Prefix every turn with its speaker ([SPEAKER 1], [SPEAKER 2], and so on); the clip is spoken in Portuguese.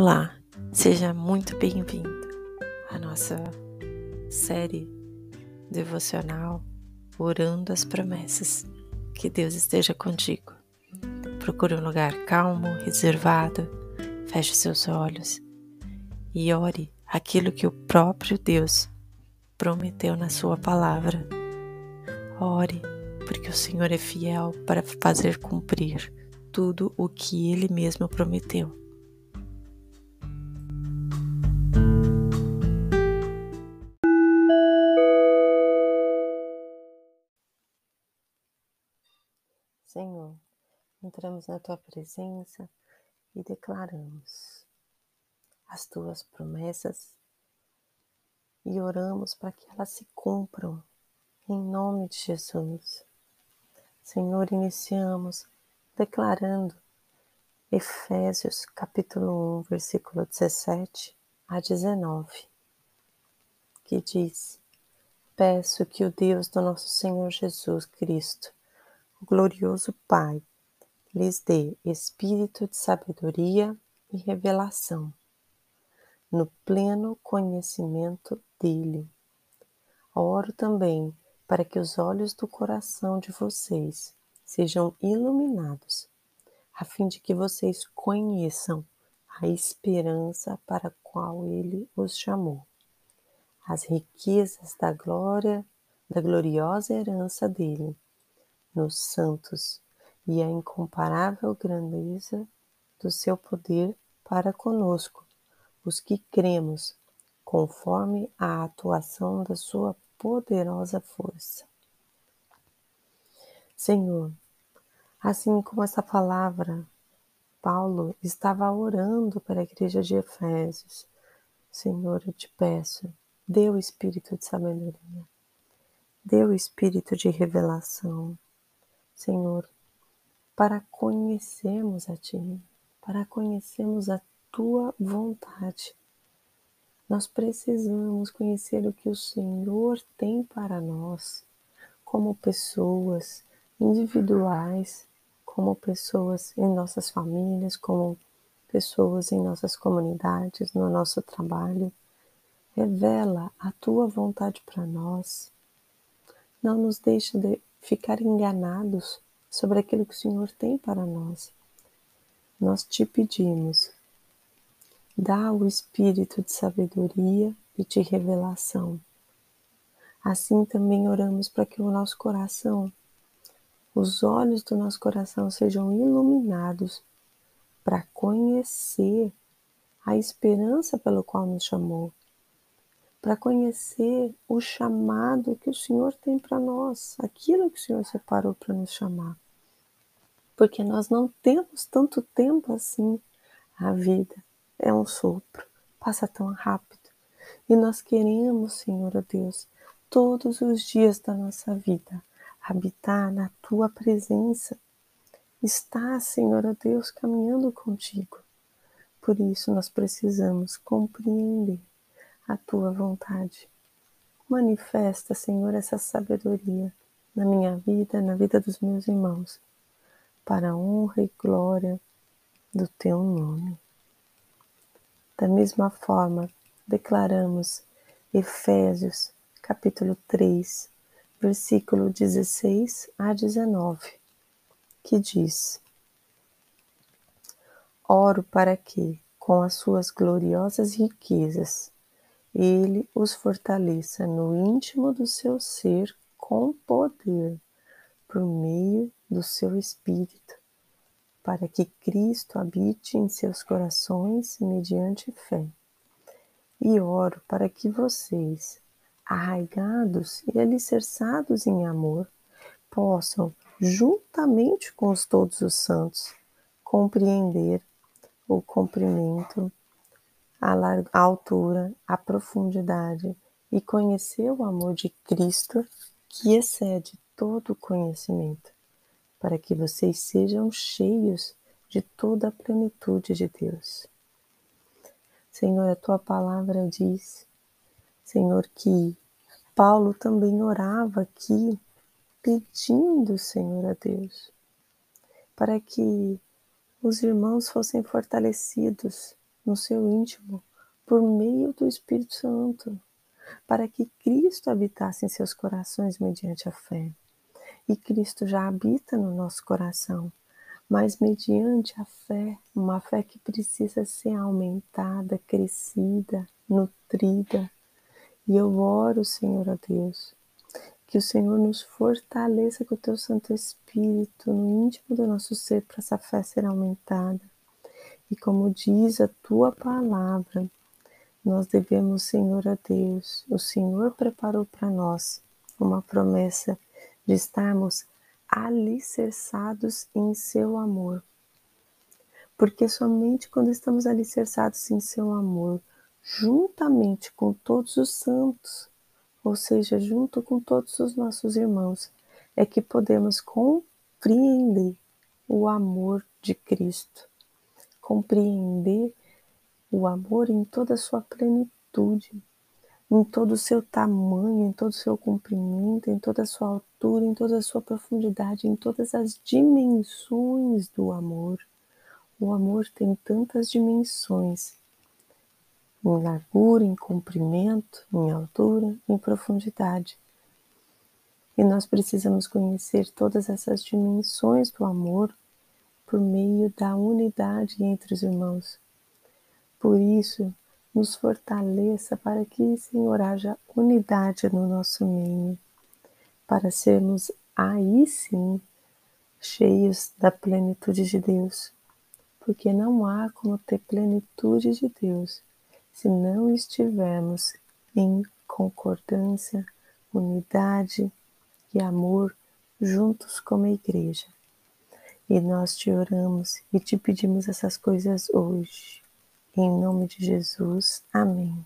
[SPEAKER 1] Olá, seja muito bem-vindo à nossa série devocional Orando as Promessas. Que Deus esteja contigo. Procure um lugar calmo, reservado, feche seus olhos e ore aquilo que o próprio Deus prometeu na Sua palavra. Ore, porque o Senhor é fiel para fazer cumprir tudo o que Ele mesmo prometeu. Entramos na tua presença e declaramos as tuas promessas e oramos para que elas se cumpram em nome de Jesus. Senhor, iniciamos declarando Efésios capítulo 1, versículo 17 a 19, que diz: Peço que o Deus do nosso Senhor Jesus Cristo o glorioso Pai lhes dê espírito de sabedoria e revelação, no pleno conhecimento dele. Oro também para que os olhos do coração de vocês sejam iluminados, a fim de que vocês conheçam a esperança para a qual ele os chamou, as riquezas da glória, da gloriosa herança dele nos santos e a incomparável grandeza do seu poder para conosco, os que cremos, conforme a atuação da sua poderosa força. Senhor, assim como essa palavra, Paulo estava orando para a igreja de Efésios. Senhor, eu te peço, dê o espírito de sabedoria, dê o espírito de revelação, Senhor, para conhecermos a Ti, para conhecermos a Tua vontade. Nós precisamos conhecer o que o Senhor tem para nós, como pessoas individuais, como pessoas em nossas famílias, como pessoas em nossas comunidades, no nosso trabalho. Revela a tua vontade para nós. Não nos deixe de ficar enganados sobre aquilo que o Senhor tem para nós. Nós te pedimos, dá o espírito de sabedoria e de revelação. Assim também oramos para que o nosso coração, os olhos do nosso coração sejam iluminados para conhecer a esperança pelo qual nos chamou, para conhecer o chamado que o Senhor tem para nós, aquilo que o Senhor separou para nos chamar. Porque nós não temos tanto tempo assim. A vida é um sopro, passa tão rápido. E nós queremos, Senhor Deus, todos os dias da nossa vida, habitar na tua presença. Estar, Senhor Deus, caminhando contigo. Por isso nós precisamos compreender a tua vontade. Manifesta, Senhor, essa sabedoria na minha vida, na vida dos meus irmãos, para a honra e glória do teu nome. Da mesma forma, declaramos Efésios, capítulo 3, versículo 16 a 19, que diz: Oro para que, com as suas gloriosas riquezas, ele os fortaleça no íntimo do seu ser com poder, por meio do seu Espírito, para que Cristo habite em seus corações mediante fé. E oro para que vocês, arraigados e alicerçados em amor, possam, juntamente com os todos os santos, compreender o comprimento, a, larga, a altura, a profundidade e conhecer o amor de Cristo que excede todo conhecimento, para que vocês sejam cheios de toda a plenitude de Deus. Senhor, a tua palavra diz, Senhor, que Paulo também orava aqui, pedindo, Senhor, a Deus, para que os irmãos fossem fortalecidos no seu íntimo por meio do Espírito Santo, para que Cristo habitasse em seus corações mediante a fé. E Cristo já habita no nosso coração, mas mediante a fé, uma fé que precisa ser aumentada, crescida, nutrida. E eu oro, Senhor, a Deus, que o Senhor nos fortaleça com o teu Santo Espírito no íntimo do nosso ser para essa fé ser aumentada. E como diz a tua palavra, nós devemos, Senhor a Deus, o Senhor preparou para nós uma promessa de estarmos alicerçados em seu amor. Porque somente quando estamos alicerçados em seu amor, juntamente com todos os santos, ou seja, junto com todos os nossos irmãos, é que podemos compreender o amor de Cristo, compreender o amor em toda a sua plenitude, em todo o seu tamanho, em todo o seu comprimento, em toda a sua altura, em toda a sua profundidade, em todas as dimensões do amor. O amor tem tantas dimensões em largura, em comprimento, em altura, em profundidade. E nós precisamos conhecer todas essas dimensões do amor por meio da unidade entre os irmãos. Por isso, nos fortaleça para que, Senhor, haja unidade no nosso meio, para sermos aí sim cheios da plenitude de Deus, porque não há como ter plenitude de Deus se não estivermos em concordância, unidade e amor juntos como a igreja. E nós te oramos e te pedimos essas coisas hoje. Em nome de Jesus. Amém.